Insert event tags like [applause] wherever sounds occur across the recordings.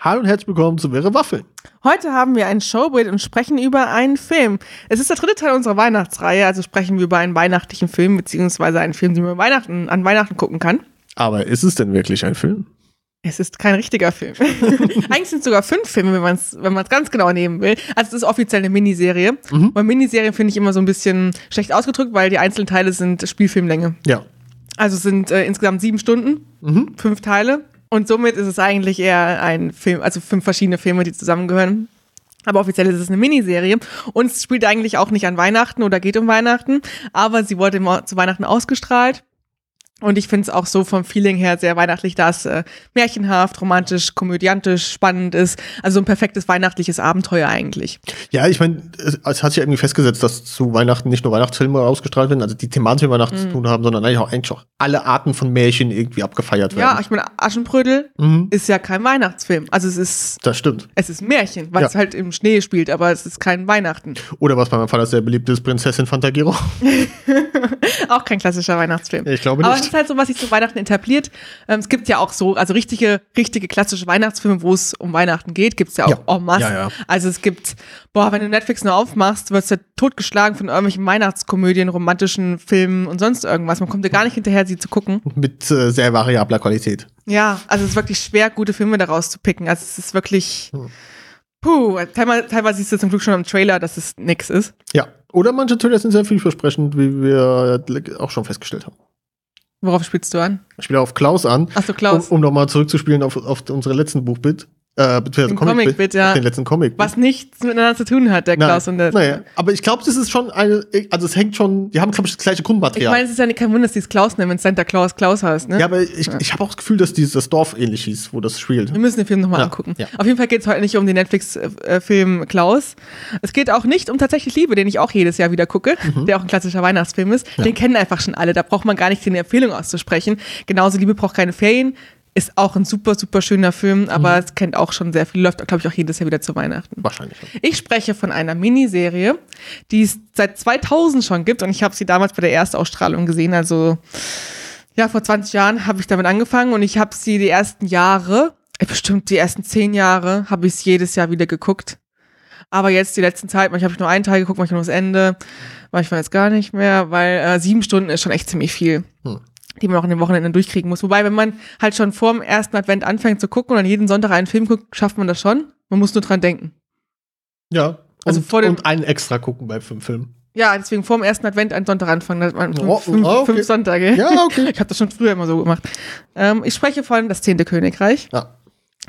Hallo und herzlich willkommen zu Wäre Waffel. Heute haben wir ein Showbild und sprechen über einen Film. Es ist der dritte Teil unserer Weihnachtsreihe, also sprechen wir über einen weihnachtlichen Film, beziehungsweise einen Film, den man Weihnachten, an Weihnachten gucken kann. Aber ist es denn wirklich ein Film? Es ist kein richtiger Film. [laughs] Eigentlich sind es sogar fünf Filme, wenn man es wenn man's ganz genau nehmen will. Also es ist offiziell eine Miniserie. Mhm. Und Miniserien finde ich immer so ein bisschen schlecht ausgedrückt, weil die einzelnen Teile sind Spielfilmlänge. Ja. Also es sind äh, insgesamt sieben Stunden, mhm. fünf Teile. Und somit ist es eigentlich eher ein Film, also fünf verschiedene Filme, die zusammengehören. Aber offiziell ist es eine Miniserie. Und es spielt eigentlich auch nicht an Weihnachten oder geht um Weihnachten, aber sie wurde zu Weihnachten ausgestrahlt und ich finde es auch so vom Feeling her sehr weihnachtlich, da es äh, märchenhaft, romantisch, komödiantisch, spannend ist. Also ein perfektes weihnachtliches Abenteuer eigentlich. Ja, ich meine, es, es, hat sich irgendwie festgesetzt, dass zu Weihnachten nicht nur Weihnachtsfilme ausgestrahlt werden, also die thematisch mit Weihnachten mhm. zu tun haben, sondern eigentlich auch, eigentlich auch alle Arten von Märchen irgendwie abgefeiert werden. Ja, ich meine, Aschenbrödel mhm. ist ja kein Weihnachtsfilm. Also es ist. Das stimmt. Es ist Märchen, weil ja. es halt im Schnee spielt, aber es ist kein Weihnachten. Oder was bei meinem Vater sehr beliebt ist, Prinzessin Fantagiro. [laughs] auch kein klassischer Weihnachtsfilm. Ich glaube nicht. Aber ist halt so, was sich zu Weihnachten etabliert. Ähm, es gibt ja auch so, also richtige, richtige klassische Weihnachtsfilme, wo es um Weihnachten geht, gibt es ja auch ja. en masse. Ja, ja. Also es gibt, boah, wenn du Netflix nur aufmachst, wirst du ja totgeschlagen von irgendwelchen Weihnachtskomödien, romantischen Filmen und sonst irgendwas. Man kommt ja gar nicht hinterher, sie zu gucken. Mit äh, sehr variabler Qualität. Ja, also es ist wirklich schwer, gute Filme daraus zu picken. Also es ist wirklich. Hm. Puh, teilweise, teilweise siehst du zum Glück schon im Trailer, dass es nix ist. Ja. Oder manche Trailer sind sehr vielversprechend, wie wir auch schon festgestellt haben. Worauf spielst du an? Ich spiele auf Klaus an. Achso, Klaus. Um, um nochmal zurückzuspielen auf, auf unsere letzten Buchbit. Äh, den Comic, Comic ja. Den letzten Comic. Was nichts miteinander zu tun hat, der Klaus Nein. und der. Naja, aber ich glaube, das ist schon eine, also es hängt schon, die haben, glaube ich, das gleiche Grundmaterial. Ich meine, es ist ja kein Wunder, dass die es Klaus nennen, wenn Santa Claus Klaus heißt, ne? Ja, aber ich, ja. ich habe auch das Gefühl, dass dieses Dorf ähnlich hieß, wo das spielt. Wir müssen den Film nochmal ja. angucken. Ja. Auf jeden Fall geht es heute nicht um den Netflix-Film Klaus. Es geht auch nicht um Tatsächlich Liebe, den ich auch jedes Jahr wieder gucke, mhm. der auch ein klassischer Weihnachtsfilm ist. Den kennen einfach schon alle, da braucht man gar nicht die Empfehlung auszusprechen. Genauso Liebe braucht keine Ferien ist auch ein super, super schöner Film, aber mhm. es kennt auch schon sehr viel, läuft, glaube ich, auch jedes Jahr wieder zu Weihnachten. Wahrscheinlich. Ich spreche von einer Miniserie, die es seit 2000 schon gibt und ich habe sie damals bei der Erstausstrahlung gesehen, also ja, vor 20 Jahren habe ich damit angefangen und ich habe sie die ersten Jahre, äh, bestimmt die ersten zehn Jahre, habe ich es jedes Jahr wieder geguckt. Aber jetzt die letzten Zeit, manchmal habe ich nur einen Teil geguckt, manchmal nur das Ende, manchmal jetzt gar nicht mehr, weil äh, sieben Stunden ist schon echt ziemlich viel. Hm die man auch in den Wochenenden durchkriegen muss. Wobei, wenn man halt schon vor dem ersten Advent anfängt zu gucken und dann jeden Sonntag einen Film guckt, schafft man das schon. Man muss nur dran denken. Ja. Also und, vor dem, und einen extra gucken bei fünf Filmen. Ja, deswegen vor dem ersten Advent einen Sonntag anfangen. Oh, fünf, oh, okay. fünf Sonntage. Ja, okay. [laughs] Ich habe das schon früher immer so gemacht. Ähm, ich spreche von Das Zehnte Königreich. Ja.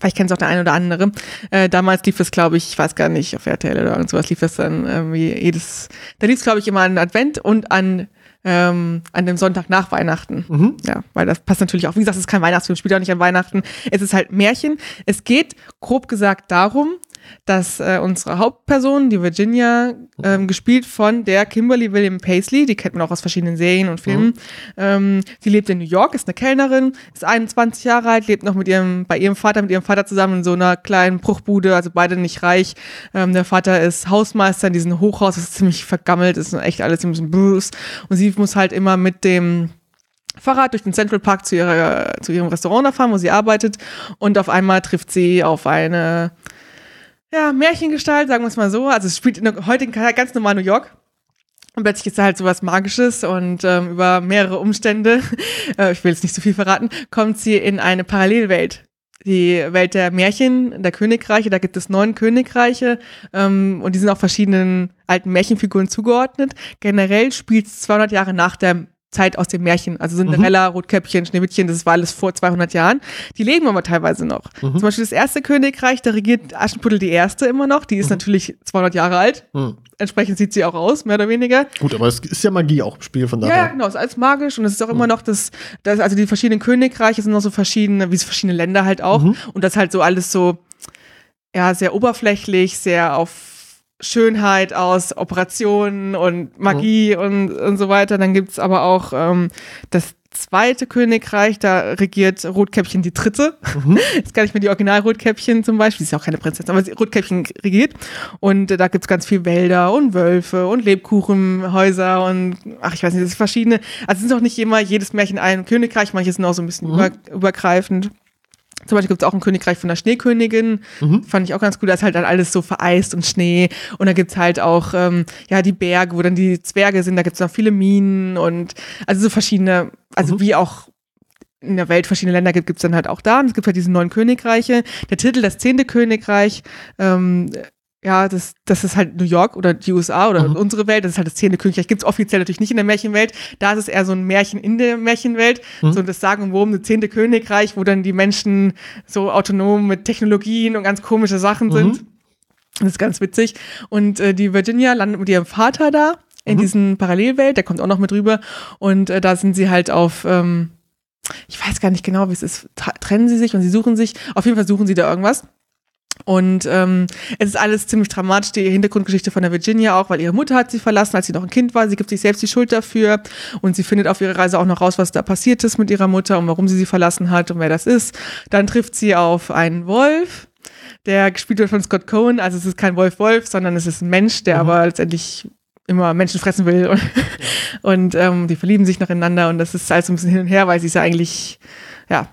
Vielleicht kennt es auch der eine oder andere. Äh, damals lief es, glaube ich, ich weiß gar nicht, auf RTL oder irgendwas lief es dann irgendwie jedes, da lief es, glaube ich, immer an Advent und an ähm, an dem Sonntag nach Weihnachten. Mhm. Ja, weil das passt natürlich auch. Wie gesagt, es ist kein Weihnachtsfilm, spielt auch nicht an Weihnachten. Es ist halt Märchen. Es geht grob gesagt darum, dass äh, unsere Hauptperson, die Virginia, ähm, gespielt von der Kimberly William Paisley, die kennt man auch aus verschiedenen Serien und Filmen. Mhm. Ähm, sie lebt in New York, ist eine Kellnerin, ist 21 Jahre alt, lebt noch mit ihrem, bei ihrem Vater, mit ihrem Vater zusammen in so einer kleinen Bruchbude, also beide nicht reich. Ähm, der Vater ist Hausmeister in diesem Hochhaus, das ist ziemlich vergammelt, ist echt alles ein bisschen Bruce. Und sie muss halt immer mit dem Fahrrad durch den Central Park zu, ihrer, zu ihrem Restaurant fahren, wo sie arbeitet. Und auf einmal trifft sie auf eine ja, Märchengestalt, sagen wir es mal so. Also es spielt in der heutigen ganz normal New York. Und plötzlich ist da halt so was Magisches und ähm, über mehrere Umstände, [laughs] äh, ich will jetzt nicht zu so viel verraten, kommt sie in eine Parallelwelt. Die Welt der Märchen, der Königreiche, da gibt es neun Königreiche ähm, und die sind auch verschiedenen alten Märchenfiguren zugeordnet. Generell spielt es 200 Jahre nach der Zeit aus dem Märchen. Also Cinderella, mhm. Rotkäppchen, Schneewittchen, das war alles vor 200 Jahren. Die leben aber teilweise noch. Mhm. Zum Beispiel das erste Königreich, da regiert Aschenputtel die erste immer noch. Die ist mhm. natürlich 200 Jahre alt. Mhm. Entsprechend sieht sie auch aus, mehr oder weniger. Gut, aber es ist ja Magie auch im Spiel von daher. Ja, genau, es ist alles magisch und es ist auch immer mhm. noch das, das, also die verschiedenen Königreiche sind noch so verschiedene, wie verschiedene Länder halt auch. Mhm. Und das halt so alles so, ja, sehr oberflächlich, sehr auf Schönheit aus Operationen und Magie mhm. und, und so weiter. Dann gibt's aber auch ähm, das zweite Königreich, da regiert Rotkäppchen die dritte. Mhm. [laughs] Jetzt kann ich mir die Original-Rotkäppchen zum Beispiel, sie ist ja auch keine Prinzessin, aber Rotkäppchen regiert. Und äh, da gibt's ganz viel Wälder und Wölfe und Lebkuchenhäuser und ach, ich weiß nicht, das ist verschiedene. Also es ist auch nicht immer jedes Märchen ein Königreich, manche sind auch so ein bisschen mhm. über, übergreifend. Zum Beispiel gibt es auch ein Königreich von der Schneekönigin. Mhm. Fand ich auch ganz gut. Da ist halt dann alles so vereist und Schnee. Und da gibt es halt auch ähm, ja, die Berge, wo dann die Zwerge sind. Da gibt es noch viele Minen und also so verschiedene, also mhm. wie auch in der Welt verschiedene Länder gibt, gibt es dann halt auch da. Und es gibt halt diese neuen Königreiche. Der Titel, das zehnte Königreich, ähm, ja, das, das ist halt New York oder die USA oder mhm. unsere Welt, das ist halt das zehnte Königreich. Gibt es offiziell natürlich nicht in der Märchenwelt. Da ist es eher so ein Märchen in der Märchenwelt. Mhm. So das Sagen und das zehnte Königreich, wo dann die Menschen so autonom mit Technologien und ganz komische Sachen sind. Mhm. Das ist ganz witzig. Und äh, die Virginia landet mit ihrem Vater da in mhm. diesen Parallelwelt, der kommt auch noch mit rüber. Und äh, da sind sie halt auf, ähm, ich weiß gar nicht genau, wie es ist, trennen sie sich und sie suchen sich. Auf jeden Fall suchen sie da irgendwas. Und ähm, es ist alles ziemlich dramatisch, die Hintergrundgeschichte von der Virginia auch, weil ihre Mutter hat sie verlassen, als sie noch ein Kind war. Sie gibt sich selbst die Schuld dafür und sie findet auf ihrer Reise auch noch raus, was da passiert ist mit ihrer Mutter und warum sie sie verlassen hat und wer das ist. Dann trifft sie auf einen Wolf, der gespielt wird von Scott Cohen. Also es ist kein Wolf-Wolf, sondern es ist ein Mensch, der mhm. aber letztendlich immer Menschen fressen will und, [laughs] ja. und ähm, die verlieben sich nacheinander und das ist alles so ein bisschen hin und her, weil sie ist ja eigentlich, ja,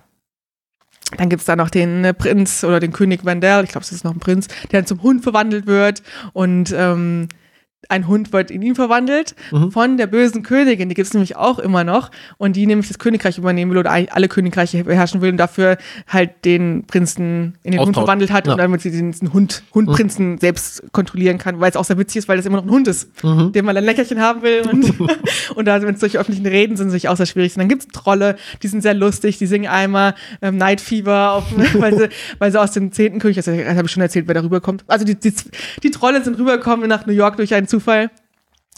dann gibt's da noch den äh, Prinz oder den König Vandel, ich glaube, es ist noch ein Prinz, der dann zum Hund verwandelt wird und ähm, ein Hund wird in ihn verwandelt mhm. von der bösen Königin, die gibt es nämlich auch immer noch und die nämlich das Königreich übernehmen will oder alle Königreiche beherrschen will und dafür halt den Prinzen in den Austausch. Hund verwandelt hat ja. und damit sie diesen Hund, Hundprinzen mhm. selbst kontrollieren kann, weil es auch sehr witzig ist, weil das immer noch ein Hund ist, mhm. den man ein Leckerchen haben will und, [laughs] und da, wenn es solche öffentlichen Reden sind, sich auch sehr schwierig. Und dann gibt es Trolle, die sind sehr lustig, die singen einmal ähm, Night Fever, auf, [laughs] weil, sie, weil sie aus dem zehnten König, das habe ich schon erzählt, wer da rüberkommt. Also die, die, die Trolle sind rübergekommen nach New York durch einen Zufall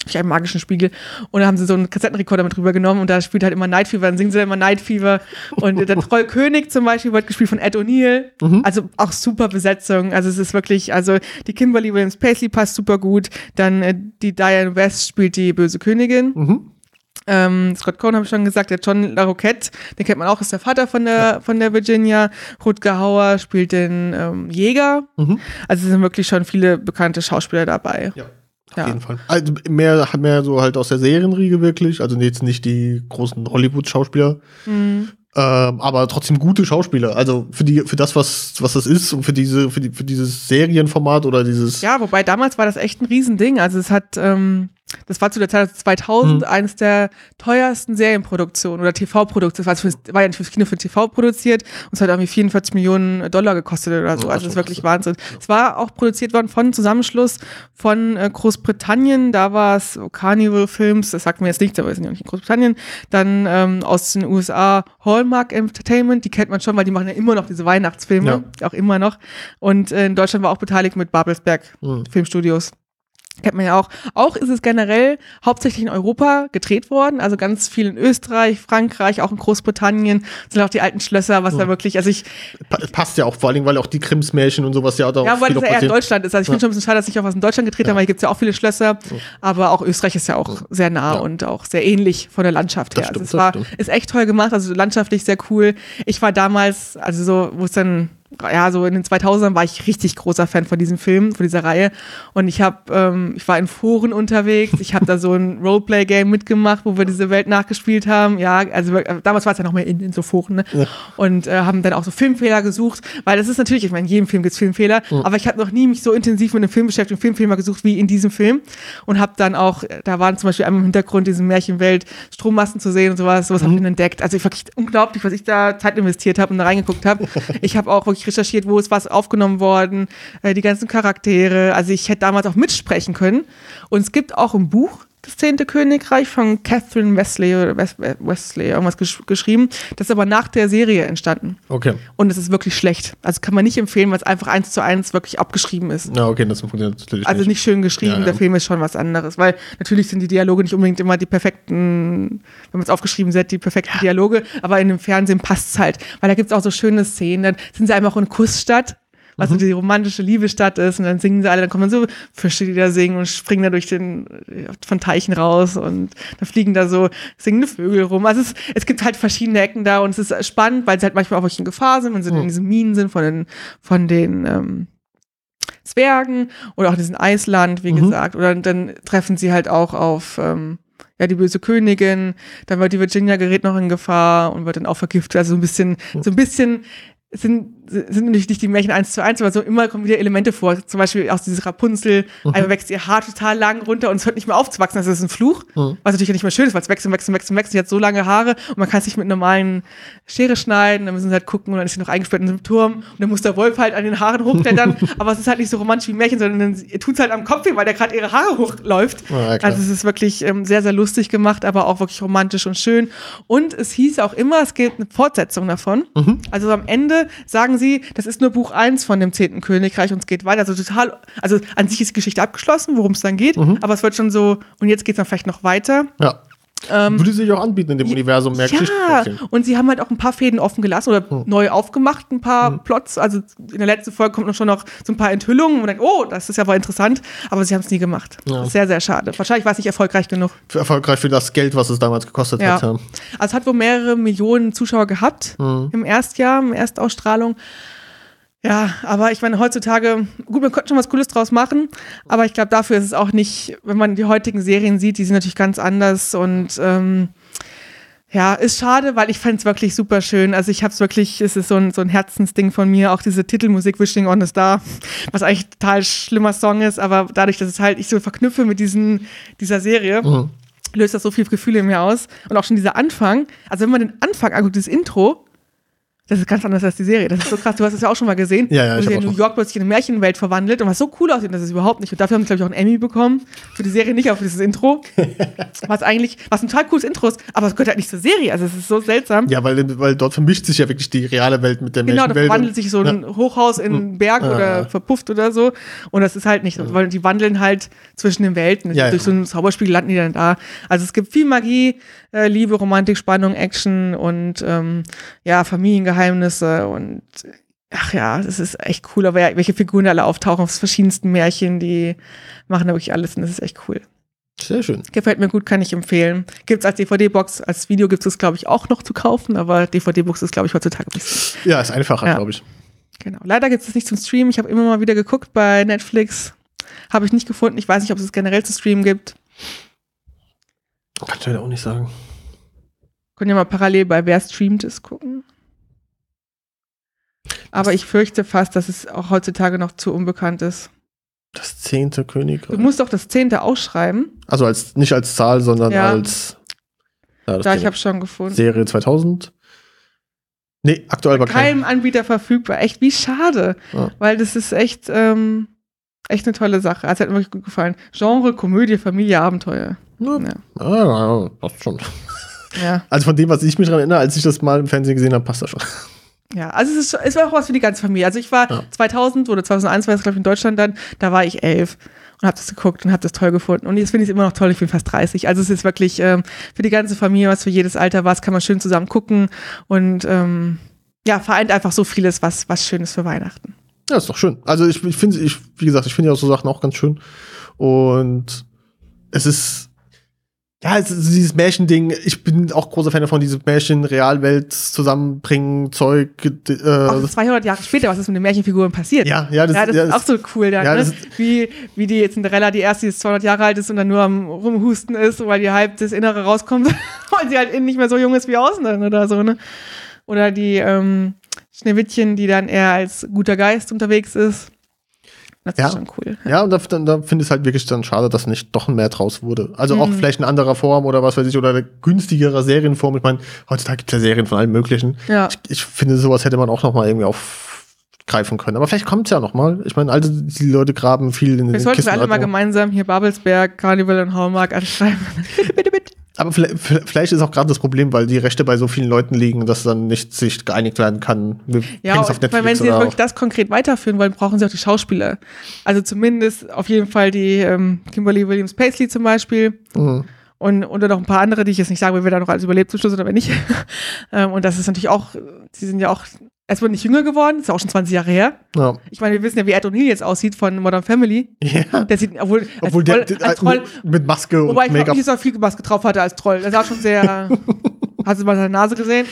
durch einen magischen Spiegel. Und da haben sie so einen Kassettenrekorder mit drüber genommen und da spielt halt immer Night Fever, dann singen sie immer Night Fever. Und der [laughs] Trollkönig zum Beispiel wird gespielt von Ed O'Neill. Mhm. Also auch super Besetzung. Also es ist wirklich, also die Kimberly Williams Paisley passt super gut. Dann äh, die Diane West spielt die böse Königin. Mhm. Ähm, Scott Cohn habe ich schon gesagt, der John LaRoquette, den kennt man auch, ist der Vater von der, ja. von der Virginia. Rutger Hauer spielt den ähm, Jäger. Mhm. Also es sind wirklich schon viele bekannte Schauspieler dabei. Ja. Auf ja. jeden Fall. Also mehr hat mehr so halt aus der Serienriege wirklich, also jetzt nicht die großen Hollywood-Schauspieler. Mhm. Ähm, aber trotzdem gute Schauspieler. Also für die, für das, was, was das ist und für diese, für die, für dieses Serienformat oder dieses. Ja, wobei damals war das echt ein Riesending. Also es hat, ähm, das war zu der Zeit 2000 mhm. eines der teuersten Serienproduktionen oder TV-Produktionen. Das war, für, war ja nicht fürs Kino, für TV produziert und es hat irgendwie 44 Millionen Dollar gekostet oder so. Also das ist wirklich Wahnsinn. Ja. Es war auch produziert worden von Zusammenschluss von äh, Großbritannien. Da war es Carnival Films, das sagt mir jetzt nichts, aber wir sind ja nicht in Großbritannien. Dann ähm, aus den USA Hallmark Entertainment, die kennt man schon, weil die machen ja immer noch diese Weihnachtsfilme, ja. auch immer noch. Und äh, in Deutschland war auch beteiligt mit Babelsberg mhm. Filmstudios. Kennt man ja auch. Auch ist es generell hauptsächlich in Europa gedreht worden, also ganz viel in Österreich, Frankreich, auch in Großbritannien sind auch die alten Schlösser, was ja. da wirklich, also ich. Passt ja auch, vor allem, weil auch die Krimsmärchen und sowas ja auch. Ja, weil das ja eher in Deutschland ist. Also ich ja. finde schon ein bisschen schade, dass ich auch was in Deutschland gedreht ja. habe, weil hier gibt es ja auch viele Schlösser, aber auch Österreich ist ja auch sehr nah und auch sehr ähnlich von der Landschaft her. Das also stimmt, also es war, ist echt toll gemacht, also landschaftlich sehr cool. Ich war damals, also so, wo es dann ja, so in den 2000ern war ich richtig großer Fan von diesem Film, von dieser Reihe. Und ich habe, ähm, ich war in Foren unterwegs. Ich habe da so ein Roleplay-Game mitgemacht, wo wir diese Welt nachgespielt haben. Ja, also damals war es ja noch mehr in, in so Foren. Ne? Ja. Und äh, haben dann auch so Filmfehler gesucht, weil das ist natürlich, ich meine, in jedem Film gibt es Filmfehler, ja. aber ich habe noch nie mich so intensiv mit einem Film beschäftigt und Filmfehler gesucht wie in diesem Film. Und habe dann auch, da waren zum Beispiel einmal im Hintergrund diese Märchenwelt Strommasten zu sehen und sowas. Sowas mhm. habe ich dann entdeckt. Also ich wirklich unglaublich, was ich da Zeit investiert habe und da reingeguckt habe. [laughs] Ich habe auch wirklich recherchiert, wo ist was aufgenommen worden, äh, die ganzen Charaktere. Also ich hätte damals auch mitsprechen können. Und es gibt auch ein Buch, das zehnte Königreich von Catherine Wesley oder Wesley irgendwas gesch geschrieben. Das ist aber nach der Serie entstanden. Okay. Und es ist wirklich schlecht. Also kann man nicht empfehlen, weil es einfach eins zu eins wirklich abgeschrieben ist. Ja, okay, das funktioniert natürlich Also nicht schön geschrieben, ja, ja. der Film ist schon was anderes, weil natürlich sind die Dialoge nicht unbedingt immer die perfekten, wenn man es aufgeschrieben hat, die perfekten. Dialoge, aber in dem Fernsehen passt es halt, weil da gibt es auch so schöne Szenen, dann sind sie einfach auch in Kussstadt was mhm. so die romantische Liebestadt ist. Und dann singen sie alle, dann kommen dann so Fische, die da singen und springen da durch den, von Teichen raus und da fliegen da so singende Vögel rum. Also es, es gibt halt verschiedene Ecken da und es ist spannend, weil sie halt manchmal auch wirklich in Gefahr sind, wenn sie mhm. in diesen Minen sind von den, von den, ähm, Zwergen oder auch in diesem Eisland, wie mhm. gesagt. Oder dann treffen sie halt auch auf, ähm, ja, die böse Königin, dann wird die Virginia gerät noch in Gefahr und wird dann auch vergiftet. Also so ein bisschen, mhm. so ein bisschen sind sind natürlich nicht die Märchen eins zu eins, aber so immer kommen wieder Elemente vor. Zum Beispiel aus dieses Rapunzel, mhm. einmal wächst ihr Haar total lang runter und es hört nicht mehr aufzuwachsen. Das ist ein Fluch, mhm. was natürlich nicht mehr schön ist, weil es wächst und wächst und wächst und wächst. Sie hat so lange Haare und man kann es nicht mit normalen Schere schneiden. Dann müssen sie halt gucken und dann ist sie noch eingesperrt in einem Turm und dann muss der Wolf halt an den Haaren hochklettern. [laughs] aber es ist halt nicht so romantisch wie Märchen, sondern ihr tut es halt am Kopf weh, weil der gerade ihre Haare hochläuft. Ja, also es ist wirklich ähm, sehr, sehr lustig gemacht, aber auch wirklich romantisch und schön. Und es hieß auch immer, es gibt eine Fortsetzung davon. Mhm. Also am Ende sagen sie, das ist nur Buch 1 von dem zehnten Königreich und es geht weiter. Also total, also an sich ist die Geschichte abgeschlossen, worum es dann geht, mhm. aber es wird schon so, und jetzt geht es dann vielleicht noch weiter. Ja. Ähm, Würde sich auch anbieten in dem Universum mehr Ja, und sie haben halt auch ein paar Fäden offen gelassen oder hm. neu aufgemacht, ein paar hm. Plots. Also in der letzten Folge kommt noch schon noch so ein paar Enthüllungen und man denkt, oh, das ist ja wohl interessant, aber sie haben es nie gemacht. Ja. Sehr, sehr schade. Wahrscheinlich war es nicht erfolgreich genug. Erfolgreich für das Geld, was es damals gekostet ja. hat. Ja. Also es hat wohl mehrere Millionen Zuschauer gehabt hm. im Erstjahr, im Erstausstrahlung. Ja, aber ich meine, heutzutage, gut, man könnte schon was Cooles draus machen, aber ich glaube, dafür ist es auch nicht, wenn man die heutigen Serien sieht, die sind natürlich ganz anders und ähm, ja, ist schade, weil ich fand es wirklich super schön. Also ich habe es wirklich, es ist so ein, so ein Herzensding von mir, auch diese Titelmusik Wishing on a Star, was eigentlich ein total schlimmer Song ist, aber dadurch, dass es halt ich so verknüpfe mit diesen, dieser Serie, mhm. löst das so viele Gefühle in mir aus. Und auch schon dieser Anfang, also wenn man den Anfang anguckt, das Intro, das ist ganz anders als die Serie. Das ist so krass. Du hast es ja auch schon mal gesehen. Ja, ja, wo sich in New York plötzlich in eine Märchenwelt verwandelt und was so cool aussieht, das ist überhaupt nicht. Und dafür haben sie, glaube ich, auch einen Emmy bekommen. Für die Serie nicht, aber für dieses Intro. [laughs] was eigentlich, was ein total cooles Intro ist, aber es gehört halt nicht zur Serie. Also es ist so seltsam. Ja, weil, weil dort vermischt sich ja wirklich die reale Welt mit der genau, Märchenwelt. Genau, da verwandelt sich so ein ja. Hochhaus in einen Berg ja, oder verpufft oder so. Und das ist halt nicht so, weil die wandeln halt zwischen den Welten. Durch so einen Zauberspiel landen die dann da. Also es gibt viel Magie, äh, Liebe, Romantik, Spannung, Action und ähm, ja, Familiengeheimnisse und ach ja, das ist echt cool. Aber ja, welche Figuren alle auftauchen aus verschiedensten Märchen, die machen da wirklich alles und das ist echt cool. Sehr schön. Gefällt mir gut, kann ich empfehlen. Gibt es als DVD-Box, als Video gibt es, glaube ich, auch noch zu kaufen, aber DVD-Box ist, glaube ich, heutzutage ein bisschen. Ja, ist einfacher, ja. glaube ich. Genau. Leider gibt es nicht zum Streamen. Ich habe immer mal wieder geguckt bei Netflix. Habe ich nicht gefunden. Ich weiß nicht, ob es es generell zu streamen gibt. Kann ich leider auch nicht sagen. Können ja mal parallel bei Wer streamt es gucken. Aber ich fürchte fast, dass es auch heutzutage noch zu unbekannt ist. Das zehnte Königreich. Du musst doch das zehnte ausschreiben. Also als nicht als Zahl, sondern ja. als. Ja, da, ich habe schon gefunden. Serie 2000. Nee, aktuell bei keinem Anbieter verfügbar. Echt, wie schade. Ja. Weil das ist echt, ähm, echt eine tolle Sache. Also hat mir wirklich gut gefallen. Genre, Komödie, Familie, Abenteuer. Ja, ja. ja passt schon. Ja. Also von dem, was ich mich daran erinnere, als ich das mal im Fernsehen gesehen habe, passt das schon. Ja, also es, ist, es war auch was für die ganze Familie. Also ich war ja. 2000 oder 2001 war es, glaube ich, in Deutschland dann, da war ich elf und habe das geguckt und habe das toll gefunden. Und jetzt finde ich es immer noch toll, ich bin fast 30. Also es ist wirklich ähm, für die ganze Familie, was für jedes Alter war, kann man schön zusammen gucken und ähm, ja, vereint einfach so vieles, was, was Schönes für Weihnachten. Ja, ist doch schön. Also ich, ich finde, ich, wie gesagt, ich finde ja so Sachen auch ganz schön. Und es ist ja, also dieses Märchending, ich bin auch großer Fan davon, diese Märchen-Realwelt zusammenbringen, Zeug. Äh, auch 200 Jahre später, was ist mit den Märchenfiguren passiert? Ja, ja, das, ja, das ja, ist auch so cool dann, ja, ne? wie, wie die Cinderella, die erste, die jetzt 200 Jahre alt ist und dann nur am Rumhusten ist, weil die halb das Innere rauskommt, [laughs] weil sie halt innen nicht mehr so jung ist wie außen dann oder so, ne? Oder die ähm, Schneewittchen, die dann eher als guter Geist unterwegs ist. Das ja. ist schon cool. Ja, und da, da finde ich es halt wirklich dann schade, dass nicht doch mehr draus wurde. Also mhm. auch vielleicht in anderer Form oder was weiß ich, oder eine günstigere Serienform. Ich meine, heutzutage gibt es ja Serien von allen möglichen. Ja. Ich, ich finde, sowas hätte man auch noch mal irgendwie aufgreifen können. Aber vielleicht kommt es ja noch mal. Ich meine, also die Leute graben viel in den Wir sollten alle mal gemeinsam hier Babelsberg, Carnival und Hallmark anschreiben. [laughs] bitte, bitte, bitte. Aber vielleicht ist auch gerade das Problem, weil die Rechte bei so vielen Leuten liegen, dass dann nicht sich geeinigt werden kann. Wir ja, auf Netflix weil wenn sie jetzt wirklich das konkret weiterführen wollen, brauchen sie auch die Schauspieler. Also zumindest auf jeden Fall die ähm, Kimberly Williams Paisley zum Beispiel. Mhm. Und, und noch ein paar andere, die ich jetzt nicht sagen will, wer da noch alles überlebt zum Schluss oder wer nicht. [laughs] Ähm, und das ist natürlich auch, sie sind ja auch es wird nicht jünger geworden, ist auch schon 20 Jahre her. Ja. Ich meine, wir wissen ja, wie Ed O'Neill jetzt aussieht von Modern Family. Ja. Der sieht, obwohl, obwohl Troll, der, als Troll, mit Maske und Wobei ich glaube nicht, er viel Maske drauf hatte als Troll. Der sah schon sehr. [laughs] Hast du mal seine Nase gesehen?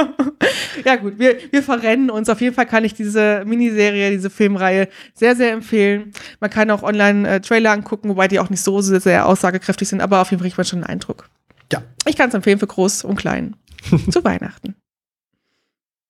[laughs] ja, gut, wir, wir verrennen uns. Auf jeden Fall kann ich diese Miniserie, diese Filmreihe sehr, sehr empfehlen. Man kann auch online äh, Trailer angucken, wobei die auch nicht so sehr aussagekräftig sind, aber auf jeden Fall kriegt man schon einen Eindruck. Ja. Ich kann es empfehlen für Groß und Klein. [laughs] Zu Weihnachten.